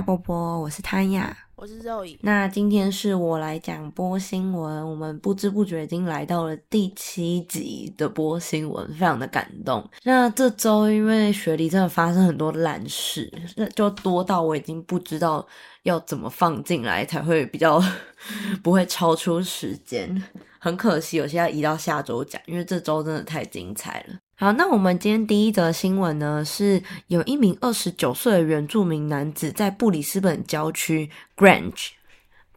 波波，我是汤雅。我是肉姨，那今天是我来讲播新闻，我们不知不觉已经来到了第七集的播新闻，非常的感动。那这周因为雪梨真的发生很多烂事，那就多到我已经不知道要怎么放进来才会比较 不会超出时间。很可惜，有些要移到下周讲，因为这周真的太精彩了。好，那我们今天第一则新闻呢，是有一名二十九岁的原住民男子在布里斯本郊区 Grange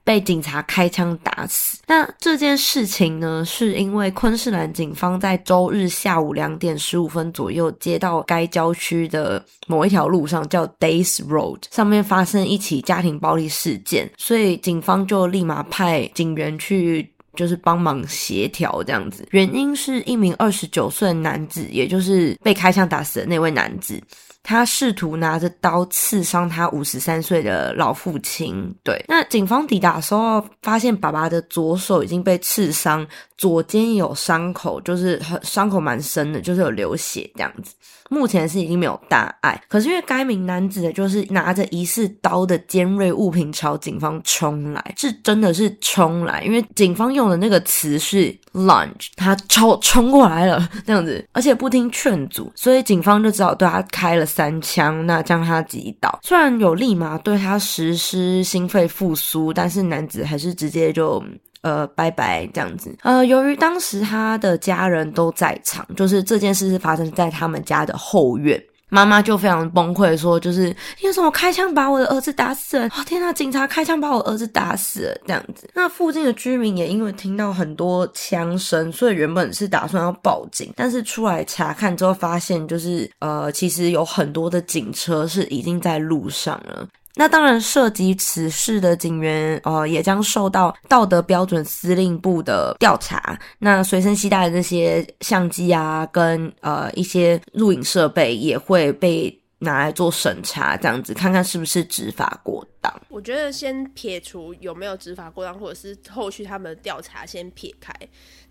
被警察开枪打死。那这件事情呢，是因为昆士兰警方在周日下午两点十五分左右接到该郊区的某一条路上叫 Days Road 上面发生一起家庭暴力事件，所以警方就立马派警员去。就是帮忙协调这样子，原因是一名二十九岁的男子，也就是被开枪打死的那位男子，他试图拿着刀刺伤他五十三岁的老父亲。对，那警方抵达的时候，发现爸爸的左手已经被刺伤，左肩有伤口，就是很伤口蛮深的，就是有流血这样子。目前是已经没有大碍，可是因为该名男子的就是拿着疑似刀的尖锐物品朝警方冲来，是真的是冲来，因为警方用的那个词是 lunge，他超冲过来了这样子，而且不听劝阻，所以警方就只好对他开了三枪，那将他击倒。虽然有立马对他实施心肺复苏，但是男子还是直接就。呃，拜拜，这样子。呃，由于当时他的家人都在场，就是这件事是发生在他们家的后院，妈妈就非常崩溃，说就是你为什么开枪把我的儿子打死了？哦，天呐，警察开枪把我儿子打死了，这样子。那附近的居民也因为听到很多枪声，所以原本是打算要报警，但是出来查看之后，发现就是呃，其实有很多的警车是已经在路上了。那当然，涉及此事的警员，呃，也将受到道德标准司令部的调查。那随身携带的这些相机啊，跟呃一些录影设备，也会被拿来做审查，这样子看看是不是执法过当。我觉得先撇除有没有执法过当，或者是后续他们的调查先撇开，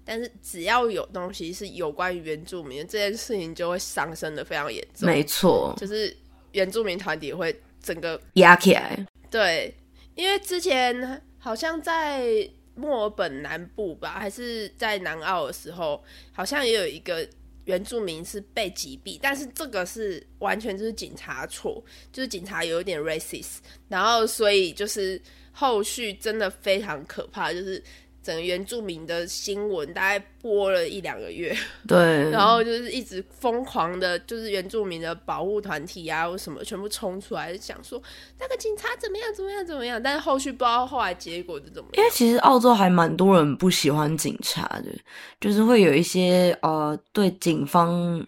但是只要有东西是有关于原住民这件事情，就会上升的非常严重。没错，就是原住民团体会。整个压起来，对，因为之前好像在墨尔本南部吧，还是在南澳的时候，好像也有一个原住民是被击毙，但是这个是完全就是警察错，就是警察有一点 racist，然后所以就是后续真的非常可怕，就是。整个原住民的新闻大概播了一两个月，对，然后就是一直疯狂的，就是原住民的保护团体啊，或什么全部冲出来，想说那个警察怎么样怎么样怎么样，但是后续不知道后来结果是怎么样。因为其实澳洲还蛮多人不喜欢警察的，就是会有一些呃对警方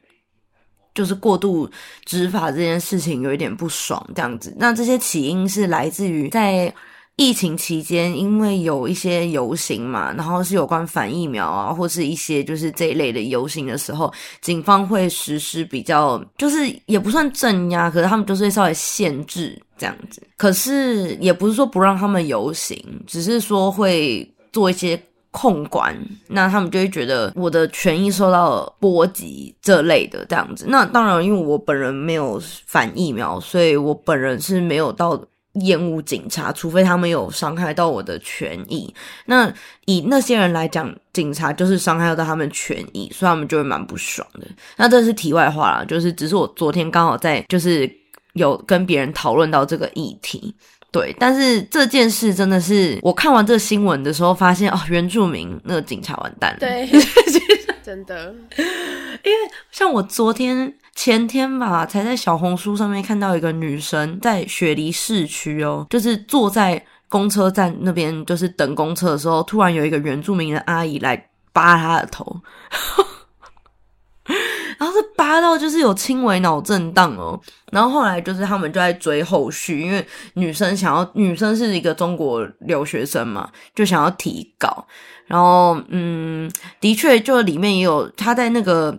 就是过度执法这件事情有一点不爽这样子。那这些起因是来自于在。疫情期间，因为有一些游行嘛，然后是有关反疫苗啊，或是一些就是这一类的游行的时候，警方会实施比较，就是也不算镇压，可是他们就是会稍微限制这样子。可是也不是说不让他们游行，只是说会做一些控管，那他们就会觉得我的权益受到波及这类的这样子。那当然，因为我本人没有反疫苗，所以我本人是没有到。厌恶警察，除非他们有伤害到我的权益。那以那些人来讲，警察就是伤害到他们权益，所以他们就会蛮不爽的。那这是题外话啦，就是只是我昨天刚好在就是有跟别人讨论到这个议题，对。但是这件事真的是我看完这个新闻的时候，发现哦，原住民那个警察完蛋了，对，真的。因为像我昨天。前天吧，才在小红书上面看到一个女生在雪梨市区哦，就是坐在公车站那边，就是等公车的时候，突然有一个原住民的阿姨来扒她的头，然后是扒到就是有轻微脑震荡哦，然后后来就是他们就在追后续，因为女生想要，女生是一个中国留学生嘛，就想要提稿，然后嗯，的确就里面也有她在那个。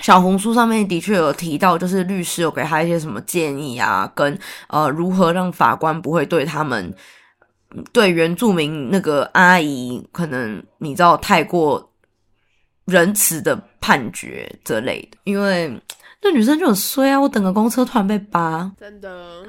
小红书上面的确有提到，就是律师有给他一些什么建议啊，跟呃如何让法官不会对他们对原住民那个阿姨可能你知道太过仁慈的判决之类的，因为那女生就很衰啊！我等个公车突然被扒，真的。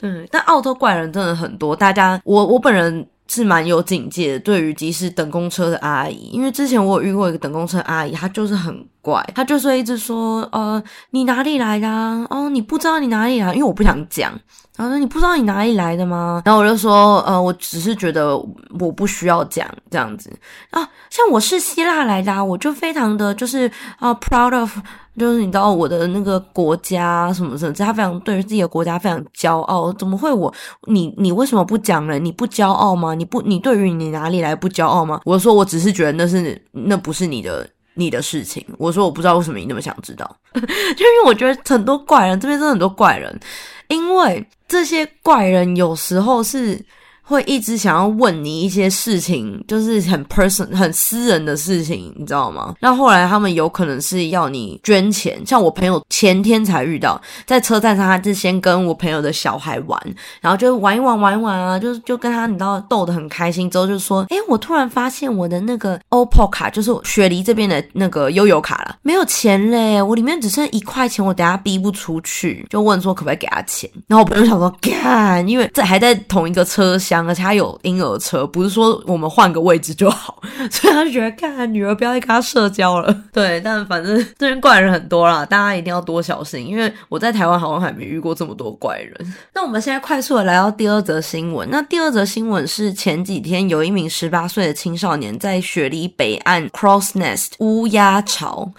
对，但澳洲怪人真的很多，大家我我本人。是蛮有警戒的，对于即使等公车的阿姨，因为之前我有遇过一个等公车阿姨，她就是很怪，她就是一直说，呃，你哪里来的？哦，你不知道你哪里来，因为我不想讲，然后说你不知道你哪里来的吗？然后我就说，呃，我只是觉得我不需要讲这样子啊，像我是希腊来的，我就非常的就是啊，proud of。就是你知道我的那个国家什么什么，他非常对于自己的国家非常骄傲。怎么会我你你为什么不讲呢？你不骄傲吗？你不你对于你哪里来不骄傲吗？我说我只是觉得那是那不是你的你的事情。我说我不知道为什么你那么想知道，就因为我觉得很多怪人这边真的很多怪人，因为这些怪人有时候是。会一直想要问你一些事情，就是很 person 很私人的事情，你知道吗？那后来他们有可能是要你捐钱，像我朋友前天才遇到，在车站上，他就先跟我朋友的小孩玩，然后就玩一玩玩一玩啊，就是就跟他你知道逗得很开心，之后就说，哎，我突然发现我的那个 OPPO 卡，就是雪梨这边的那个悠游卡了，没有钱嘞，我里面只剩一块钱，我等下逼不出去，就问说可不可以给他钱，然后我朋友想说，干，因为这还在同一个车厢。而且他有婴儿车，不是说我们换个位置就好，所以他就觉得看女儿不要再跟他社交了。对，但反正 这边怪人很多啦，大家一定要多小心，因为我在台湾好像还没遇过这么多怪人。那我们现在快速的来到第二则新闻。那第二则新闻是前几天有一名十八岁的青少年在雪梨北岸 Cross Nest 乌鸦巢。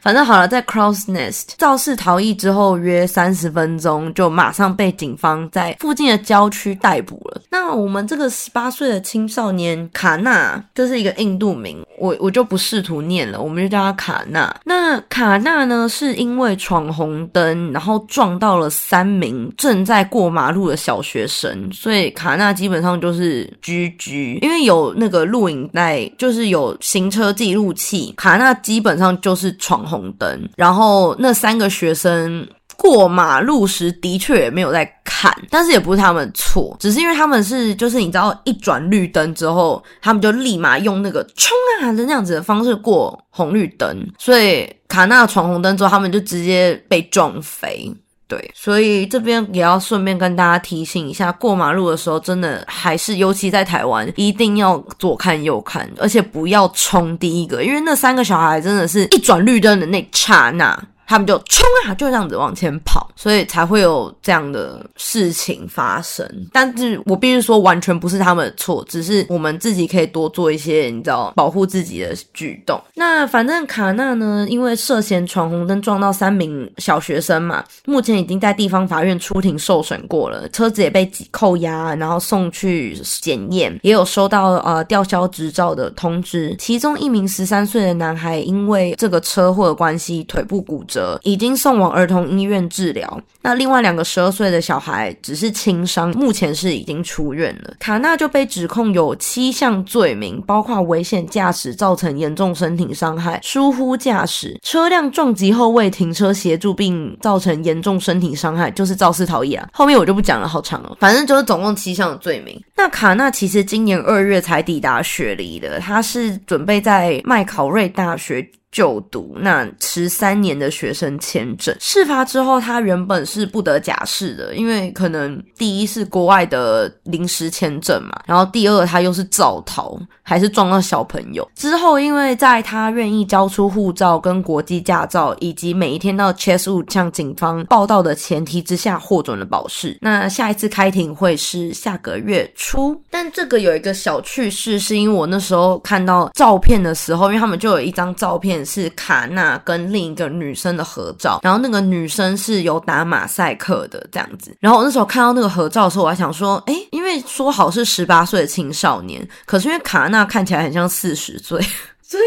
反正好了，在 Cross Nest 肇事逃逸之后，约三十分钟就马上被警方在附近的郊区逮捕了。那我们这个十八岁的青少年卡纳这是一个印度名，我我就不试图念了，我们就叫他卡纳。那卡纳呢，是因为闯红灯，然后撞到了三名正在过马路的小学生，所以卡纳基本上就是居居，因为有那个录影带，就是有行车记录器，卡纳基本上就是闯红。灯，然后那三个学生过马路时的确也没有在看，但是也不是他们错，只是因为他们是就是你知道一转绿灯之后，他们就立马用那个冲啊的那样子的方式过红绿灯，所以卡纳闯红灯之后，他们就直接被撞飞。对，所以这边也要顺便跟大家提醒一下，过马路的时候，真的还是尤其在台湾，一定要左看右看，而且不要冲第一个，因为那三个小孩真的是一转绿灯的那刹那。他们就冲啊，就这样子往前跑，所以才会有这样的事情发生。但是我必须说，完全不是他们的错，只是我们自己可以多做一些，你知道，保护自己的举动。那反正卡纳呢，因为涉嫌闯红灯撞到三名小学生嘛，目前已经在地方法院出庭受审过了，车子也被扣押，然后送去检验，也有收到呃吊销执照的通知。其中一名十三岁的男孩因为这个车祸的关系，腿部骨折。已经送往儿童医院治疗。那另外两个十二岁的小孩只是轻伤，目前是已经出院了。卡纳就被指控有七项罪名，包括危险驾驶造成严重身体伤害、疏忽驾驶、车辆撞击后未停车协助并造成严重身体伤害，就是肇事逃逸啊。后面我就不讲了，好长哦。反正就是总共七项的罪名。那卡纳其实今年二月才抵达雪梨的，他是准备在麦考瑞大学。就读那持三年的学生签证，事发之后，他原本是是不得假释的，因为可能第一是国外的临时签证嘛，然后第二他又是造逃，还是撞到小朋友。之后，因为在他愿意交出护照、跟国际驾照，以及每一天到 Chesswood 向警方报道的前提之下，获准了保释。那下一次开庭会是下个月初，但这个有一个小趣事，是因为我那时候看到照片的时候，因为他们就有一张照片。是卡纳跟另一个女生的合照，然后那个女生是有打马赛克的这样子。然后我那时候看到那个合照的时候，我还想说，哎，因为说好是十八岁的青少年，可是因为卡纳看起来很像四十岁，所以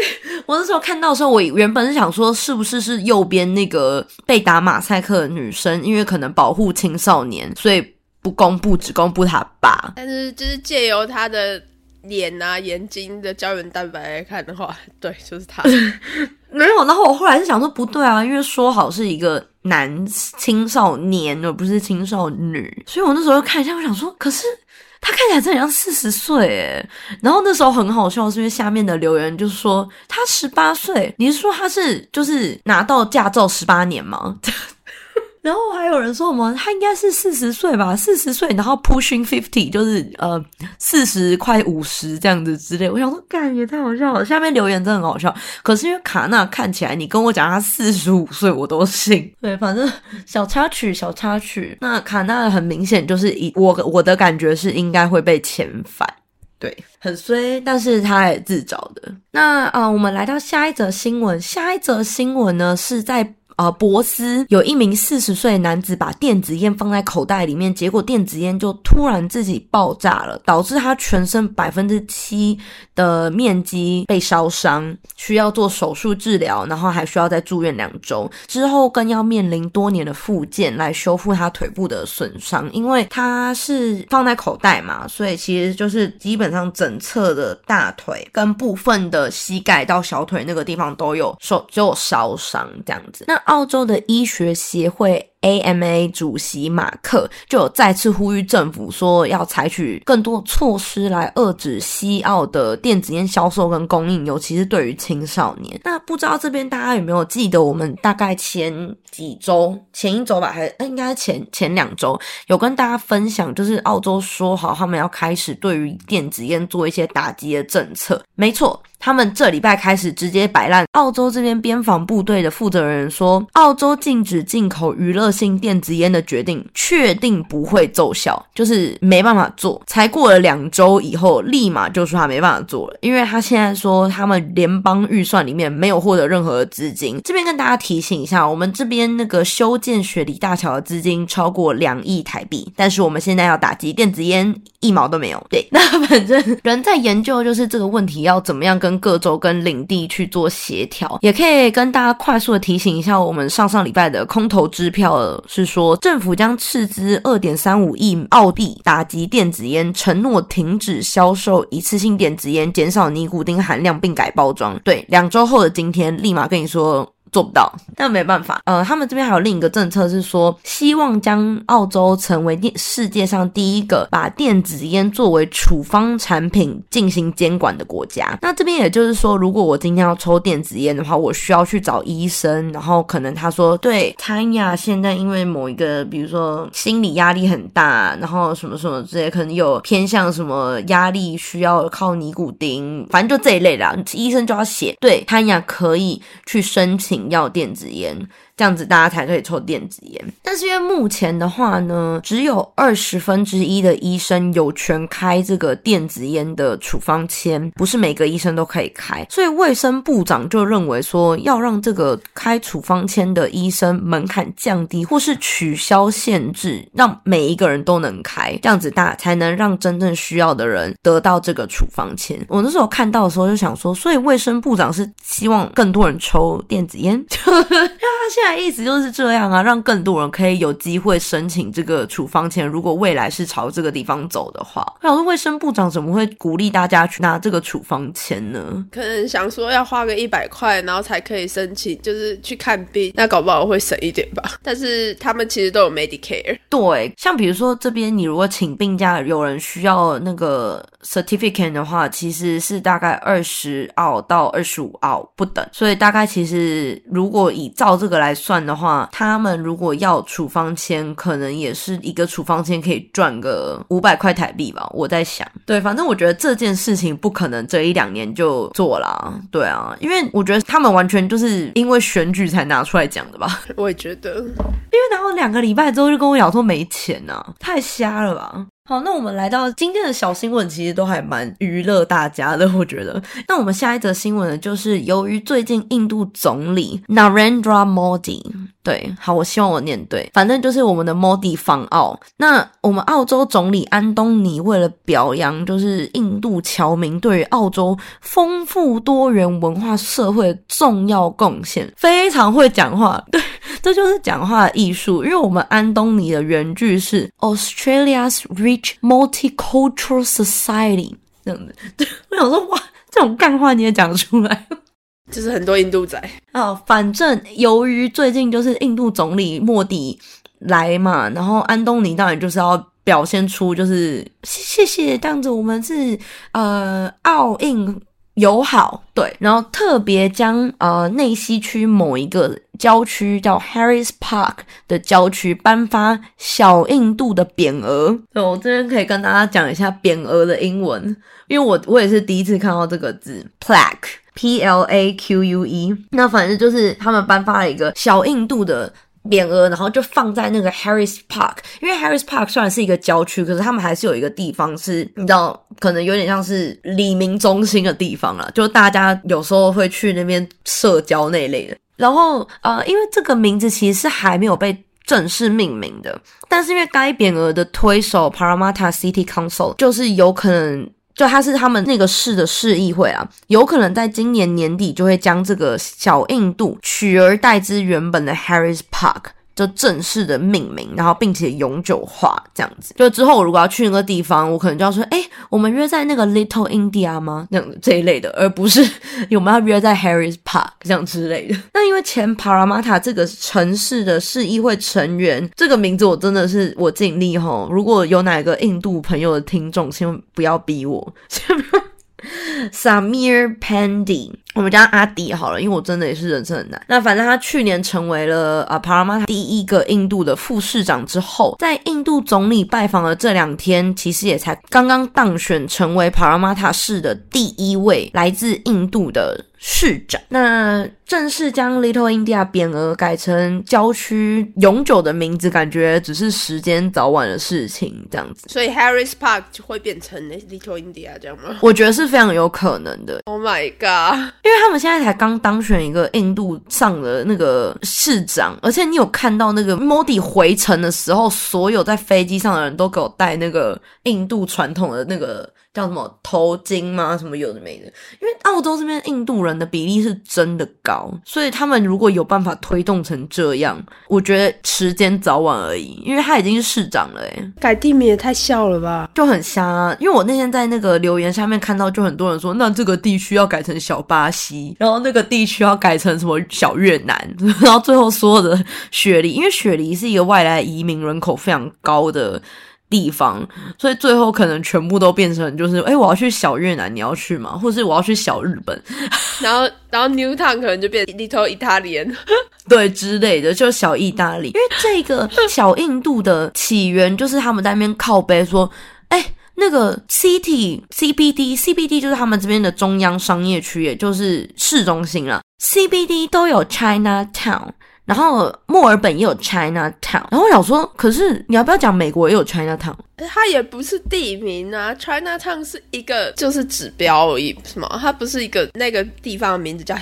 我那时候看到的时候，我原本是想说，是不是是右边那个被打马赛克的女生，因为可能保护青少年，所以不公布，只公布他爸。但是就是借由他的。脸啊，眼睛的胶原蛋白来看的话，对，就是他。没有，然后我后来是想说不对啊，因为说好是一个男青少年，而不是青少女，所以我那时候看一下，我想说，可是他看起来真的像四十岁哎。然后那时候很好笑，是因为下面的留言就是说他十八岁，你是说他是就是拿到驾照十八年吗？然后还有人说什么他应该是四十岁吧，四十岁，然后 pushing fifty 就是呃四十快五十这样子之类。我想说，干也太好笑了。下面留言真的很好笑，可是因为卡纳看起来，你跟我讲他四十五岁，我都信。对，反正小插曲，小插曲。那卡纳很明显就是以我我的感觉是应该会被遣返，对，很衰，但是他也自找的。那啊，我们来到下一则新闻，下一则新闻呢是在。呃，博斯有一名四十岁男子把电子烟放在口袋里面，结果电子烟就突然自己爆炸了，导致他全身百分之七的面积被烧伤，需要做手术治疗，然后还需要再住院两周，之后更要面临多年的复健来修复他腿部的损伤，因为他是放在口袋嘛，所以其实就是基本上整侧的大腿跟部分的膝盖到小腿那个地方都有受就有烧伤这样子，那。澳洲的医学协会。AMA 主席马克就有再次呼吁政府说，要采取更多措施来遏制西澳的电子烟销售跟供应，尤其是对于青少年。那不知道这边大家有没有记得，我们大概前几周、前一周吧，还应该前前两周有跟大家分享，就是澳洲说好他们要开始对于电子烟做一些打击的政策。没错，他们这礼拜开始直接摆烂。澳洲这边边防部队的负责人说，澳洲禁止进口娱乐。性电子烟的决定确定不会奏效，就是没办法做。才过了两周以后，立马就说他没办法做了，因为他现在说他们联邦预算里面没有获得任何的资金。这边跟大家提醒一下，我们这边那个修建雪梨大桥的资金超过两亿台币，但是我们现在要打击电子烟一毛都没有。对，那反正人在研究就是这个问题要怎么样跟各州跟领地去做协调，也可以跟大家快速的提醒一下，我们上上礼拜的空头支票。是说政府将斥资二点三五亿澳币打击电子烟，承诺停止销售一次性电子烟，减少尼古丁含量，并改包装。对，两周后的今天，立马跟你说。做不到，但没办法。呃，他们这边还有另一个政策是说，希望将澳洲成为电世界上第一个把电子烟作为处方产品进行监管的国家。那这边也就是说，如果我今天要抽电子烟的话，我需要去找医生，然后可能他说，对，潘亚现在因为某一个，比如说心理压力很大，然后什么什么之类，可能有偏向什么压力需要靠尼古丁，反正就这一类的，医生就要写，对，潘亚可以去申请。要电子烟。这样子大家才可以抽电子烟，但是因为目前的话呢，只有二十分之一的医生有权开这个电子烟的处方签，不是每个医生都可以开，所以卫生部长就认为说，要让这个开处方签的医生门槛降低，或是取消限制，让每一个人都能开，这样子大才能让真正需要的人得到这个处方签。我那时候看到的时候就想说，所以卫生部长是希望更多人抽电子烟，现在。意思就是这样啊，让更多人可以有机会申请这个处方签。如果未来是朝这个地方走的话，那我说卫生部长怎么会鼓励大家去拿这个处方签呢？可能想说要花个一百块，然后才可以申请，就是去看病，那搞不好会省一点吧。但是他们其实都有 Medicare。对，像比如说这边你如果请病假，有人需要那个 certificate 的话，其实是大概二十澳到二十五澳不等。所以大概其实如果以照这个来。算的话，他们如果要处方签，可能也是一个处方签可以赚个五百块台币吧。我在想，对，反正我觉得这件事情不可能这一两年就做了，对啊，因为我觉得他们完全就是因为选举才拿出来讲的吧。我也觉得，因为然后两个礼拜之后就跟我讲说没钱呐，太瞎了吧。好，那我们来到今天的小新闻，其实都还蛮娱乐大家的，我觉得。那我们下一则新闻呢，就是由于最近印度总理 Narendra Modi，对，好，我希望我念对，反正就是我们的 Modi 访澳。那我们澳洲总理安东尼为了表扬，就是印度侨民对于澳洲丰富多元文化社会重要贡献，非常会讲话，对，这就是讲话的艺术。因为我们安东尼的原句是 Australia's rich multicultural society 这样子，我想说哇，这种干话你也讲出来，就是很多印度仔啊。反正由于最近就是印度总理莫迪来嘛，然后安东尼当然就是要表现出就是谢谢，这样子我们是呃奥印友好对，然后特别将呃内西区某一个郊区叫 Harris Park 的郊区颁发小印度的匾额。对我这边可以跟大家讲一下匾额的英文，因为我我也是第一次看到这个字 plaque P L A Q U E。那反正就是他们颁发了一个小印度的。匾额，然后就放在那个 Harris Park，因为 Harris Park 虽然是一个郊区，可是他们还是有一个地方是，你知道，可能有点像是黎明中心的地方了，就大家有时候会去那边社交那类的。然后，呃，因为这个名字其实是还没有被正式命名的，但是因为该匾额的推手 Parramatta City Council 就是有可能。就他是他们那个市的市议会啊，有可能在今年年底就会将这个小印度取而代之原本的 Harris Park。就正式的命名，然后并且永久化这样子。就之后我如果要去那个地方，我可能就要说，哎，我们约在那个 Little India 吗？那样这一类的，而不是 我们要约在 Harris Park 这样之类的。那因为前 Parramatta 这个城市的市议会成员，这个名字我真的是我尽力吼。如果有哪个印度朋友的听众，千万不要逼我。Samir Pandy，我们叫阿迪好了，因为我真的也是人生很难。那反正他去年成为了啊帕拉马塔第一个印度的副市长之后，在印度总理拜访的这两天，其实也才刚刚当选成为帕拉马塔市的第一位来自印度的。市长，那正式将 Little India 匾额改成郊区永久的名字，感觉只是时间早晚的事情，这样子。所以 Harris Park 就会变成 Little India 这样吗？我觉得是非常有可能的。Oh my god！因为他们现在才刚当选一个印度上的那个市长，而且你有看到那个 Modi 回程的时候，所有在飞机上的人都给我戴那个印度传统的那个。叫什么头巾吗？什么有的没的？因为澳洲这边印度人的比例是真的高，所以他们如果有办法推动成这样，我觉得时间早晚而已。因为他已经是市长了，哎，改地名也太笑了吧，就很瞎。因为我那天在那个留言下面看到，就很多人说，那这个地区要改成小巴西，然后那个地区要改成什么小越南，然后最后所有的雪梨，因为雪梨是一个外来移民人口非常高的。地方，所以最后可能全部都变成就是，哎，我要去小越南，你要去吗？或是我要去小日本，然后然后 New Town 可能就变 Little Italian，对之类的，就小意大利。因为这个小印度的起源就是他们在那边靠背说，哎，那个 City CBD CBD 就是他们这边的中央商业区，也就是市中心了，CBD 都有 China Town。然后墨尔本也有 China Town，然后我想说，可是你要不要讲美国也有 China Town？它也不是地名啊，China Town 是一个就是指标而已，是吗？它不是一个那个地方的名字叫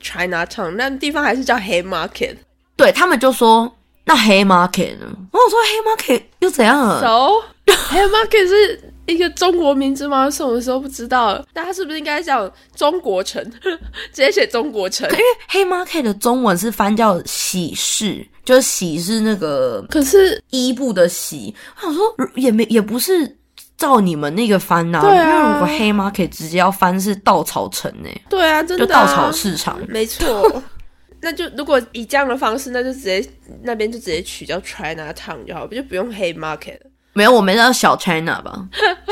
China Town，那地方还是叫黑 Market。对他们就说那黑 Market 呢？我说黑 Market 又怎样了？So 黑 Market 是。一个中国名字吗？什么时候不知道？大家是不是应该叫中国城？直接写中国城？因为黑 market 的中文是翻叫喜事，就是喜是那个，可是伊布的喜。我想说也没也不是照你们那个翻呐。对啊，因为如果黑 market 直接要翻是稻草城呢。对啊，真的稻草市场，没错。那就如果以这样的方式，那就直接那边就直接取叫 China Town 就好，不就不用黑 market。没有，我们叫小 China 吧，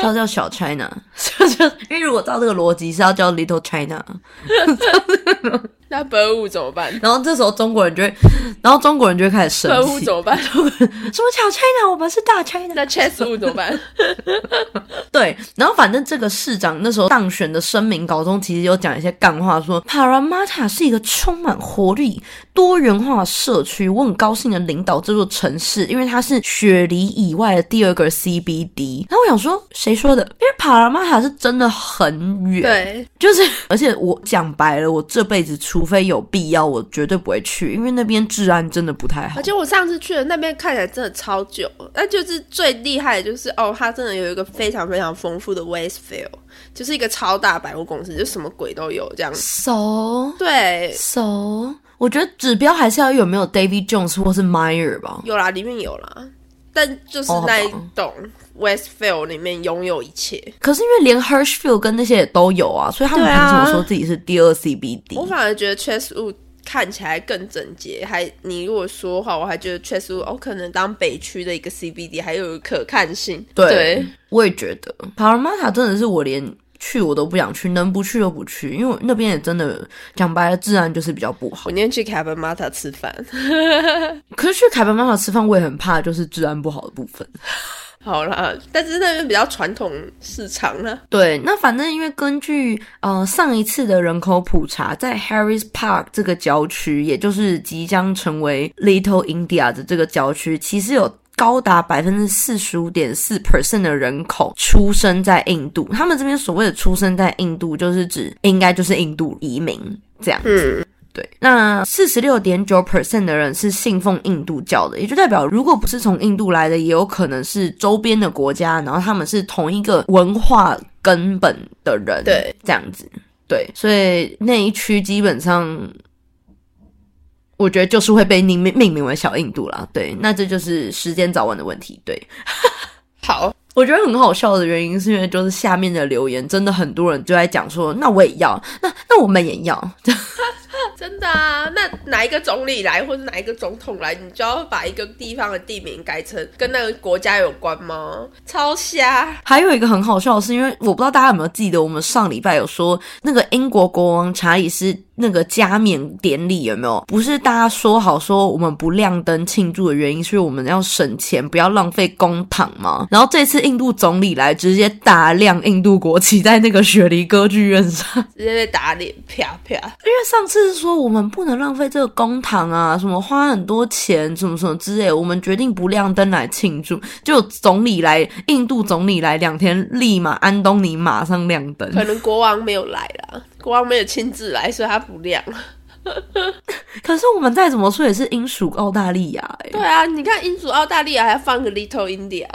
要 叫小 China，就因为如果照这个逻辑是要叫 Little China。那本物怎么办？然后这时候中国人就会，然后中国人就会开始生气。本物怎么办？什么小 China？我们是大 China。那 Chess 物怎么办？对，然后反正这个市长那时候当选的声明稿中，其实有讲一些干话，说 Parramatta 是一个充满活力、多元化社区。我很高兴的领导这座城市，因为它是雪梨以外的第二个 CBD。然后我想说，谁说的？因为 Parramatta 是真的很远，对，就是而且我讲白了，我这辈子除非有必要，我绝对不会去，因为那边治安真的不太好。而且我上次去的那边看起来真的超久，那就是最厉害的就是哦，它真的有一个非常非常丰富的 Westfield，就是一个超大百货公司，就什么鬼都有这样。熟对熟，我觉得指标还是要有没有 David Jones 或是 Meyer 吧。有啦，里面有啦，但就是那一栋。Westfield 里面拥有一切，可是因为连 Hershfield 跟那些也都有啊，所以他们凭什么说自己是第二 CBD？我反而觉得 Chesswood 看起来更整洁。还你如果说的话，我还觉得 chess 雾哦，可能当北区的一个 CBD 还有可看性。对，我也觉得 p a r a m a t a 真的是我连去我都不想去，能不去就不去，因为那边也真的讲白了，治安就是比较不好。我宁愿去凯本马塔吃饭，可是去凯本马塔吃饭，我也很怕就是治安不好的部分。好啦，但是那边比较传统市场呢。对，那反正因为根据呃上一次的人口普查，在 Harris Park 这个郊区，也就是即将成为 Little India 的这个郊区，其实有高达百分之四十五点四 percent 的人口出生在印度。他们这边所谓的出生在印度，就是指应该就是印度移民这样子。对，那四十六点九 percent 的人是信奉印度教的，也就代表如果不是从印度来的，也有可能是周边的国家，然后他们是同一个文化根本的人，对，这样子，对，所以那一区基本上，我觉得就是会被命命名为小印度啦。对，那这就是时间早晚的问题。对，好，我觉得很好笑的原因是因为就是下面的留言真的很多人就在讲说，那我也要，那那我们也要。真的啊？那哪一个总理来，或者哪一个总统来，你就要把一个地方的地名改成跟那个国家有关吗？超瞎！还有一个很好笑的是，因为我不知道大家有没有记得，我们上礼拜有说那个英国国王查理斯。那个加冕典礼有没有？不是大家说好说我们不亮灯庆祝的原因，是我们要省钱，不要浪费公帑吗？然后这次印度总理来，直接大亮印度国旗在那个雪梨歌剧院上，直接被打脸，啪啪。因为上次是说我们不能浪费这个公帑啊，什么花很多钱，什么什么之类，我们决定不亮灯来庆祝。就总理来，印度总理来两天，立马安东尼马上亮灯。可能国王没有来了。国王没有亲自来，所以它不亮。可是我们再怎么说也是英属澳大利亚，哎。对啊，你看英属澳大利亚还放个 Little India，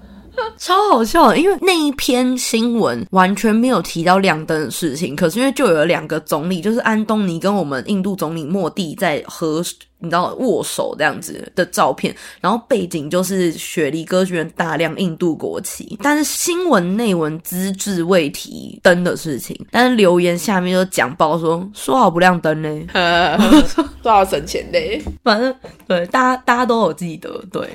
超好笑。因为那一篇新闻完全没有提到亮灯的事情，可是因为就有两个总理，就是安东尼跟我们印度总理莫蒂在和。你知道握手这样子的照片，然后背景就是雪梨歌剧院大量印度国旗，但是新闻内文资质未提灯的事情，但是留言下面就讲爆说说好不亮灯呢，说好省钱嘞，反正对大家大家都有记得对。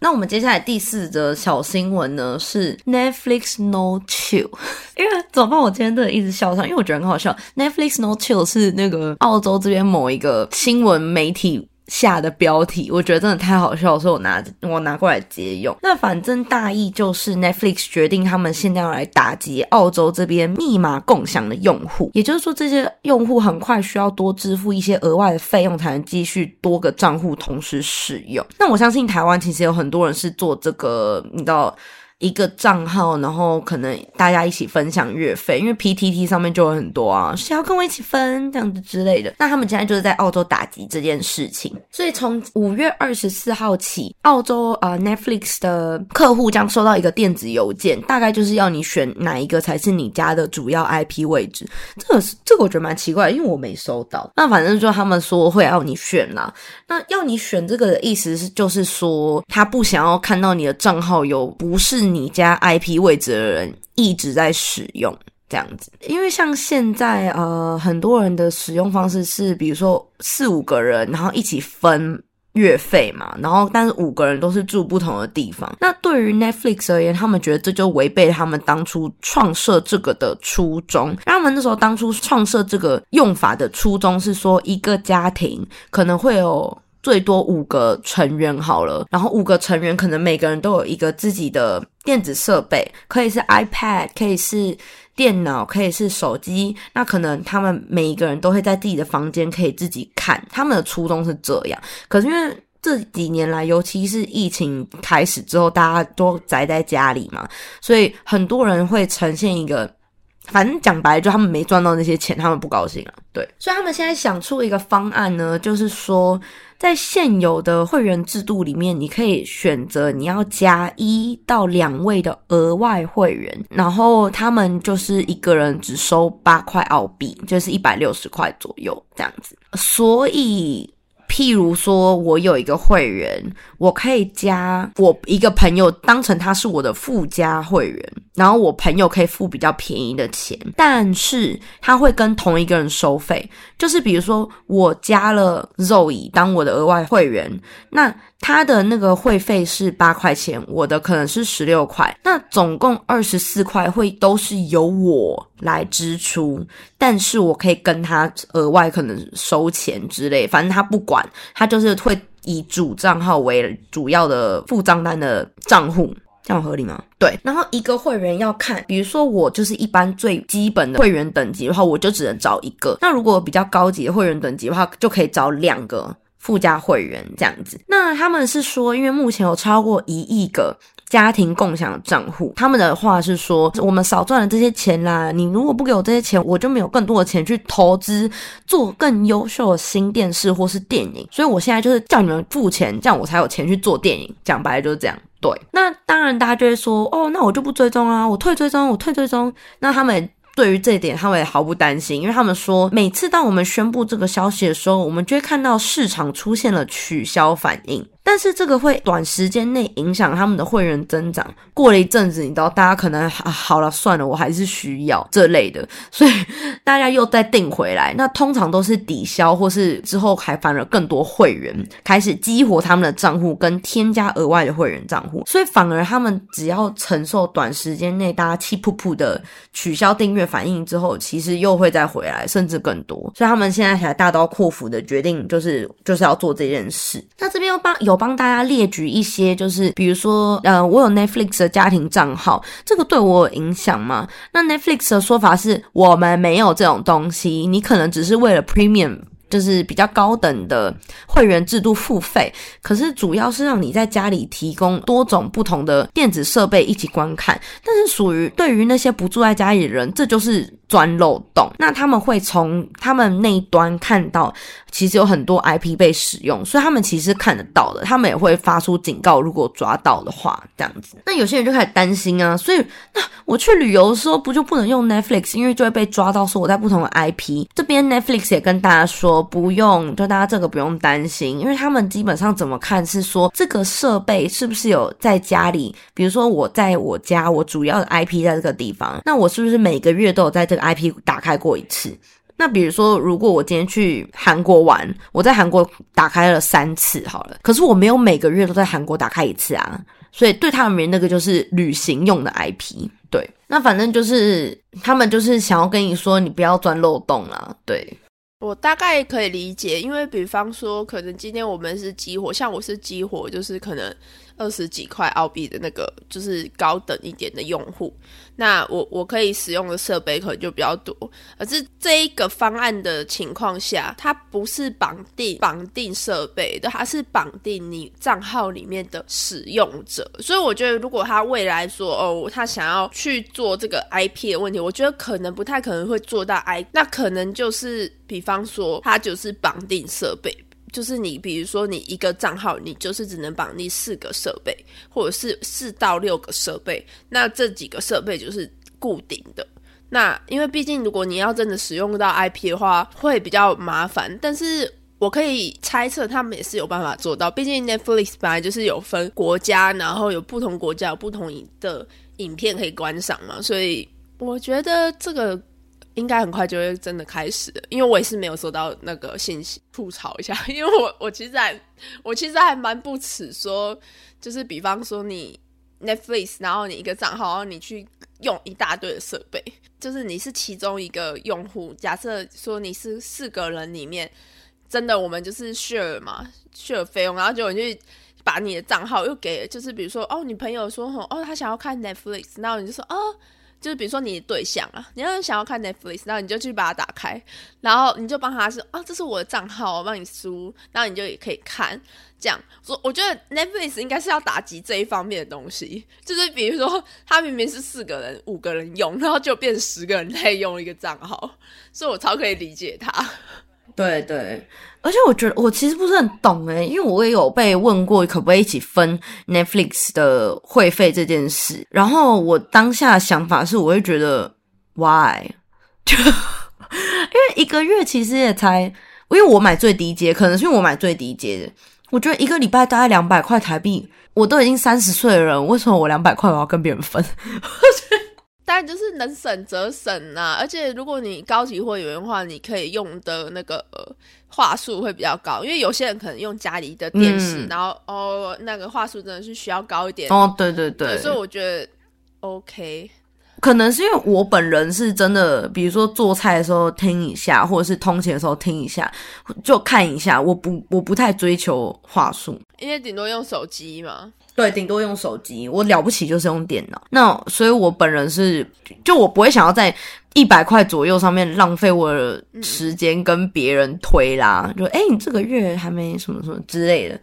那我们接下来第四则小新闻呢是 Netflix No Chill，因为怎么办？我今天真的一直笑上，因为我觉得很好笑。Netflix No Chill 是那个澳洲这边某一个新闻媒体。下的标题，我觉得真的太好笑，所以我拿我拿过来借用。那反正大意就是 Netflix 决定他们现在要来打击澳洲这边密码共享的用户，也就是说这些用户很快需要多支付一些额外的费用，才能继续多个账户同时使用。那我相信台湾其实有很多人是做这个，你知道。一个账号，然后可能大家一起分享月费，因为 PTT 上面就有很多啊，谁要跟我一起分这样子之类的。那他们现在就是在澳洲打击这件事情，所以从五月二十四号起，澳洲呃 Netflix 的客户将收到一个电子邮件，大概就是要你选哪一个才是你家的主要 IP 位置。这个是这个我觉得蛮奇怪，因为我没收到。那反正就他们说会要你选啦。那要你选这个的意思是，就是说他不想要看到你的账号有不是。你家 IP 位置的人一直在使用这样子，因为像现在呃，很多人的使用方式是，比如说四五个人，然后一起分月费嘛，然后但是五个人都是住不同的地方。那对于 Netflix 而言，他们觉得这就违背他们当初创设这个的初衷。他们那时候当初创设这个用法的初衷是说，一个家庭可能会有。最多五个成员好了，然后五个成员可能每个人都有一个自己的电子设备，可以是 iPad，可以是电脑，可以是手机。那可能他们每一个人都会在自己的房间可以自己看。他们的初衷是这样，可是因为这几年来，尤其是疫情开始之后，大家都宅在家里嘛，所以很多人会呈现一个。反正讲白，就他们没赚到那些钱，他们不高兴啊。对，所以他们现在想出一个方案呢，就是说，在现有的会员制度里面，你可以选择你要加一到两位的额外会员，然后他们就是一个人只收八块澳币，就是一百六十块左右这样子。所以。譬如说，我有一个会员，我可以加我一个朋友当成他是我的附加会员，然后我朋友可以付比较便宜的钱，但是他会跟同一个人收费。就是比如说，我加了 Zoe 当我的额外会员，那他的那个会费是八块钱，我的可能是十六块，那总共二十四块会都是由我来支出，但是我可以跟他额外可能收钱之类，反正他不管，他就是会以主账号为主要的付账单的账户。这样合理吗？对，然后一个会员要看，比如说我就是一般最基本的会员等级的话，我就只能找一个。那如果比较高级的会员等级的话，就可以找两个附加会员这样子。那他们是说，因为目前有超过一亿个家庭共享账户，他们的话是说，我们少赚了这些钱啦。你如果不给我这些钱，我就没有更多的钱去投资做更优秀的新电视或是电影。所以我现在就是叫你们付钱，这样我才有钱去做电影。讲白了就是这样。对，那当然，大家就会说，哦，那我就不追踪啊，我退追踪，我退追踪。那他们对于这一点，他们也毫不担心，因为他们说，每次当我们宣布这个消息的时候，我们就会看到市场出现了取消反应。但是这个会短时间内影响他们的会员增长。过了一阵子，你知道，大家可能好了，算了，我还是需要这类的，所以大家又再订回来。那通常都是抵消，或是之后还反而更多会员开始激活他们的账户，跟添加额外的会员账户。所以反而他们只要承受短时间内大家气噗噗的取消订阅反应之后，其实又会再回来，甚至更多。所以他们现在才大刀阔斧的决定，就是就是要做这件事。那这边又帮有。我帮大家列举一些，就是比如说，呃，我有 Netflix 的家庭账号，这个对我有影响吗？那 Netflix 的说法是我们没有这种东西，你可能只是为了 Premium。就是比较高等的会员制度付费，可是主要是让你在家里提供多种不同的电子设备一起观看。但是属于对于那些不住在家里的人，这就是钻漏洞。那他们会从他们那一端看到，其实有很多 IP 被使用，所以他们其实看得到的，他们也会发出警告，如果抓到的话，这样子。那有些人就开始担心啊，所以那我去旅游的时候不就不能用 Netflix，因为就会被抓到说我在不同的 IP。这边 Netflix 也跟大家说。不用，就大家这个不用担心，因为他们基本上怎么看是说这个设备是不是有在家里，比如说我在我家，我主要的 IP 在这个地方，那我是不是每个月都有在这个 IP 打开过一次？那比如说，如果我今天去韩国玩，我在韩国打开了三次好了，可是我没有每个月都在韩国打开一次啊，所以对他们那个就是旅行用的 IP，对，那反正就是他们就是想要跟你说，你不要钻漏洞啦，对。我大概可以理解，因为比方说，可能今天我们是激活，像我是激活，就是可能。二十几块澳币的那个就是高等一点的用户，那我我可以使用的设备可能就比较多。而是这一个方案的情况下，它不是绑定绑定设备的，它是绑定你账号里面的使用者。所以我觉得，如果他未来说哦，他想要去做这个 IP 的问题，我觉得可能不太可能会做到 I，那可能就是比方说，它就是绑定设备。就是你，比如说你一个账号，你就是只能绑定四个设备，或者是四到六个设备，那这几个设备就是固定的。那因为毕竟如果你要真的使用到 IP 的话，会比较麻烦。但是我可以猜测，他们也是有办法做到。毕竟 Netflix 本来就是有分国家，然后有不同国家有不同的影片可以观赏嘛，所以我觉得这个。应该很快就会真的开始，因为我也是没有收到那个信息吐槽一下，因为我我其实还我其实还蛮不耻说，就是比方说你 Netflix，然后你一个账号，然后你去用一大堆的设备，就是你是其中一个用户，假设说你是四个人里面，真的我们就是 share 嘛，share 费用，然后就你去把你的账号又给，就是比如说哦，你朋友说哦他想要看 Netflix，然后你就说哦。就是比如说你的对象啊，你要想要看 Netflix，然后你就去把它打开，然后你就帮他说啊，这是我的账号，我帮你输，然后你就也可以看。这样说，我觉得 Netflix 应该是要打击这一方面的东西，就是比如说他明明是四个人、五个人用，然后就变十个人在用一个账号，所以我超可以理解他。对 对，而且我觉得我其实不是很懂诶，因为我也有被问过可不可以一起分 Netflix 的会费这件事，然后我当下的想法是，我会觉得 Why？就因为一个月其实也才因为我买最低阶，可能是因为我买最低阶的，我觉得一个礼拜大概两百块台币，我都已经三十岁的人，为什么我两百块我要跟别人分？当 然就是能省则省啊，而且如果你高级会员的话，你可以用的那个话术会比较高，因为有些人可能用家里的电视，然后哦那个话术真的是需要高一点。哦，对对。对，所以我觉得 OK。可能是因为我本人是真的，比如说做菜的时候听一下，或者是通勤的时候听一下，就看一下。我不，我不太追求话术，因为顶多用手机嘛。对，顶多用手机。我了不起就是用电脑。那所以，我本人是，就我不会想要在一百块左右上面浪费我的时间跟别人推啦。就哎，你这个月还没什么什么之类的，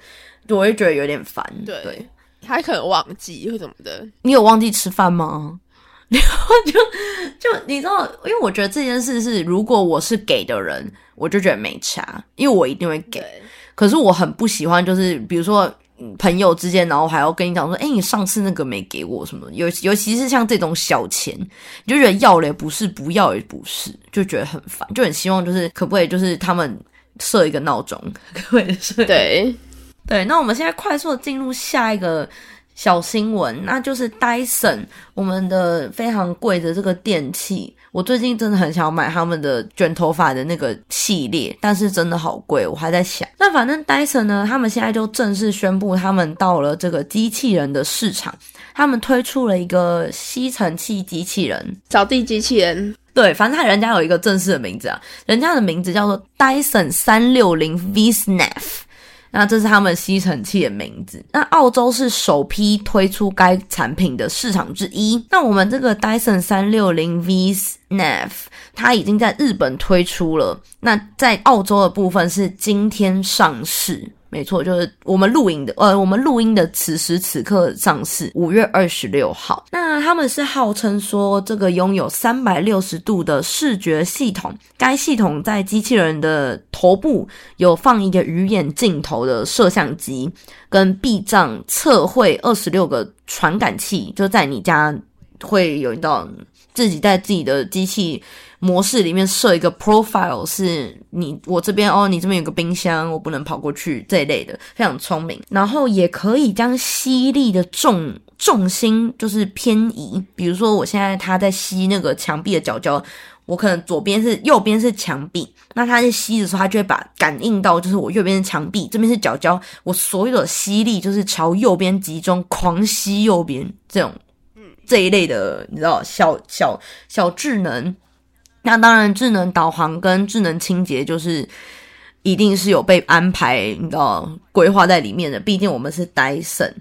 我会觉得有点烦。对，他可能忘记或怎么的。你有忘记吃饭吗？然后就就你知道，因为我觉得这件事是，如果我是给的人，我就觉得没差，因为我一定会给。可是我很不喜欢，就是比如说朋友之间，然后还要跟你讲说，哎，你上次那个没给我什么，尤尤其是像这种小钱，你就觉得要了也不是，不要也不是，就觉得很烦，就很希望就是可不可以就是他们设一个闹钟，可不可以设？对对，那我们现在快速的进入下一个。小新闻，那就是 Dyson，我们的非常贵的这个电器。我最近真的很想买他们的卷头发的那个系列，但是真的好贵，我还在想。那反正 Dyson 呢，他们现在就正式宣布，他们到了这个机器人的市场，他们推出了一个吸尘器机器人，扫地机器人。对，反正他人家有一个正式的名字啊，人家的名字叫做 Dyson 三六零 V Snap。那这是他们吸尘器的名字。那澳洲是首批推出该产品的市场之一。那我们这个 Dyson 三六零 V Snap，它已经在日本推出了。那在澳洲的部分是今天上市。没错，就是我们录影的，呃，我们录音的此时此刻上市，五月二十六号。那他们是号称说这个拥有三百六十度的视觉系统，该系统在机器人的头部有放一个鱼眼镜头的摄像机，跟避障测绘二十六个传感器，就在你家会有一道自己在自己的机器。模式里面设一个 profile，是你我这边哦，你这边有个冰箱，我不能跑过去这一类的，非常聪明。然后也可以将吸力的重重心就是偏移，比如说我现在它在吸那个墙壁的角角，我可能左边是右边是墙壁，那它在吸的时候，它就会把感应到就是我右边是墙壁，这边是角角，我所有的吸力就是朝右边集中，狂吸右边这种，这一类的，你知道小小小智能。那当然，智能导航跟智能清洁就是一定是有被安排，你知道规划在里面的。毕竟我们是 Dyson，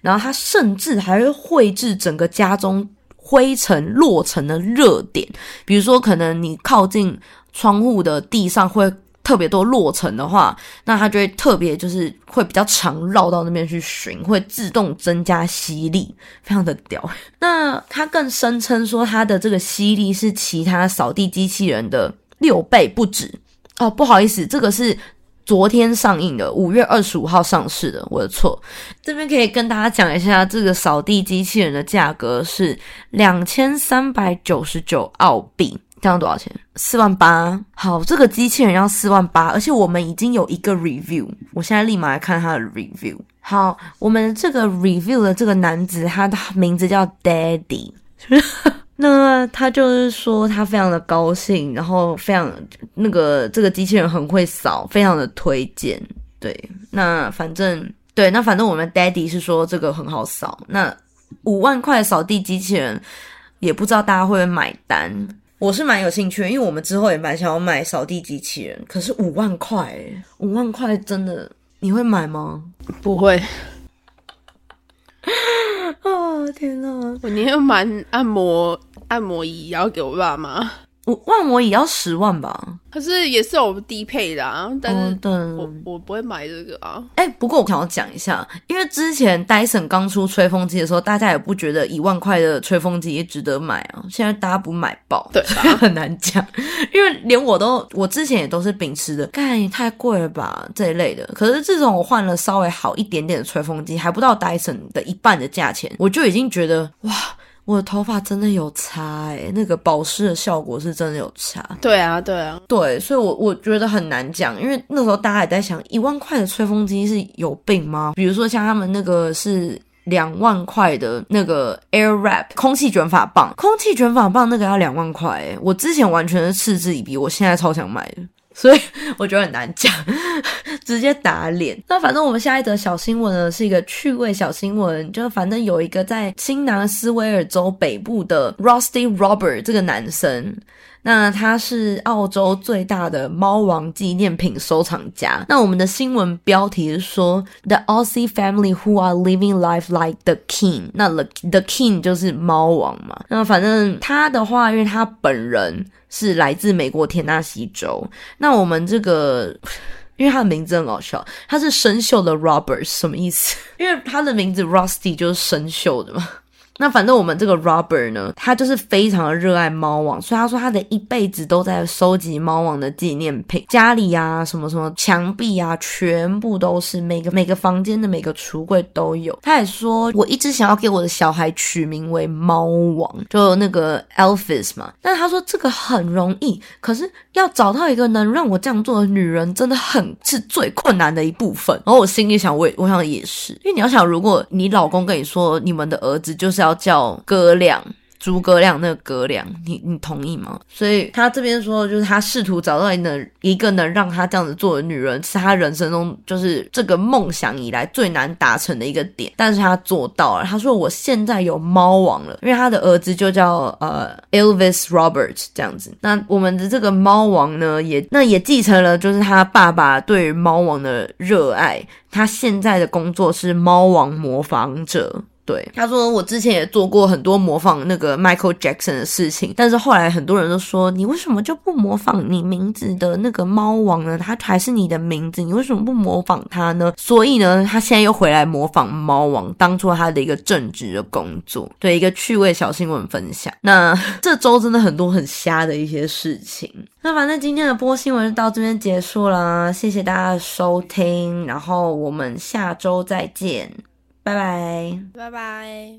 然后它甚至还会绘制整个家中灰尘落尘的热点，比如说可能你靠近窗户的地上会。特别多落尘的话，那它就会特别就是会比较长绕到那边去寻，会自动增加吸力，非常的屌。那它更声称说它的这个吸力是其他扫地机器人的六倍不止哦。不好意思，这个是昨天上映的，五月二十五号上市的，我的错。这边可以跟大家讲一下，这个扫地机器人的价格是两千三百九十九澳币。这样多少钱？四万八。好，这个机器人要四万八，而且我们已经有一个 review，我现在立马来看他的 review。好，我们这个 review 的这个男子，他的名字叫 Daddy，那他就是说他非常的高兴，然后非常那个这个机器人很会扫，非常的推荐。对，那反正对，那反正我们 Daddy 是说这个很好扫。那五万块扫地机器人，也不知道大家会不会买单。我是蛮有兴趣，因为我们之后也蛮想要买扫地机器人，可是五万块，五万块真的你会买吗？不会。啊 天哪！我宁愿买按摩按摩仪，要给我爸妈。万我也要十万吧，可是也是有低配的啊，但是我我不会买这个啊。哎，不过我想要讲一下，因为之前戴森刚出吹风机的时候，大家也不觉得一万块的吹风机也值得买啊。现在大家不买爆，对，很难讲。因为连我都，我之前也都是秉持的，干也太贵了吧这一类的。可是自从我换了稍微好一点点的吹风机，还不到戴森的一半的价钱，我就已经觉得哇。我的头发真的有差哎，那个保湿的效果是真的有差。对啊，对啊，对，所以我我觉得很难讲，因为那时候大家也在想，一万块的吹风机是有病吗？比如说像他们那个是两万块的那个 Air Wrap 空气卷发棒，空气卷发棒那个要两万块哎，我之前完全是嗤之以鼻，我现在超想买的。所以我觉得很难讲，直接打脸。那反正我们下一则小新闻呢，是一个趣味小新闻，就反正有一个在新南斯威尔州北部的 Rusty Robert 这个男生。那他是澳洲最大的猫王纪念品收藏家。那我们的新闻标题是说，The Aussie family who are living life like the king。那 the the king 就是猫王嘛。那反正他的话，因为他本人是来自美国田纳西州。那我们这个，因为他的名字很好笑，他是生锈的 Robert，什么意思？因为他的名字 Rusty 就是生锈的嘛。那反正我们这个 Robert 呢，他就是非常的热爱猫王，所以他说他的一辈子都在收集猫王的纪念品，家里啊什么什么墙壁啊，全部都是每个每个房间的每个橱柜都有。他也说，我一直想要给我的小孩取名为猫王，就那个 Elvis 嘛。但他说这个很容易，可是要找到一个能让我这样做的女人，真的很是最困难的一部分。然后我心里想，我我想也是，因为你要想，如果你老公跟你说，你们的儿子就是要。要叫哥亮。诸葛亮那个葛亮，你你同意吗？所以他这边说，就是他试图找到一个一个能让他这样子做的女人，是他人生中就是这个梦想以来最难达成的一个点。但是他做到了。他说：“我现在有猫王了，因为他的儿子就叫呃 Elvis Robert 这样子。那我们的这个猫王呢，也那也继承了就是他爸爸对于猫王的热爱。他现在的工作是猫王模仿者。”对，他说我之前也做过很多模仿那个 Michael Jackson 的事情，但是后来很多人都说，你为什么就不模仿你名字的那个猫王呢？他还是你的名字，你为什么不模仿他呢？所以呢，他现在又回来模仿猫王，当做他的一个正职的工作。对，一个趣味小新闻分享。那这周真的很多很瞎的一些事情。那反正今天的播新闻就到这边结束啦，谢谢大家的收听，然后我们下周再见。拜拜，拜拜。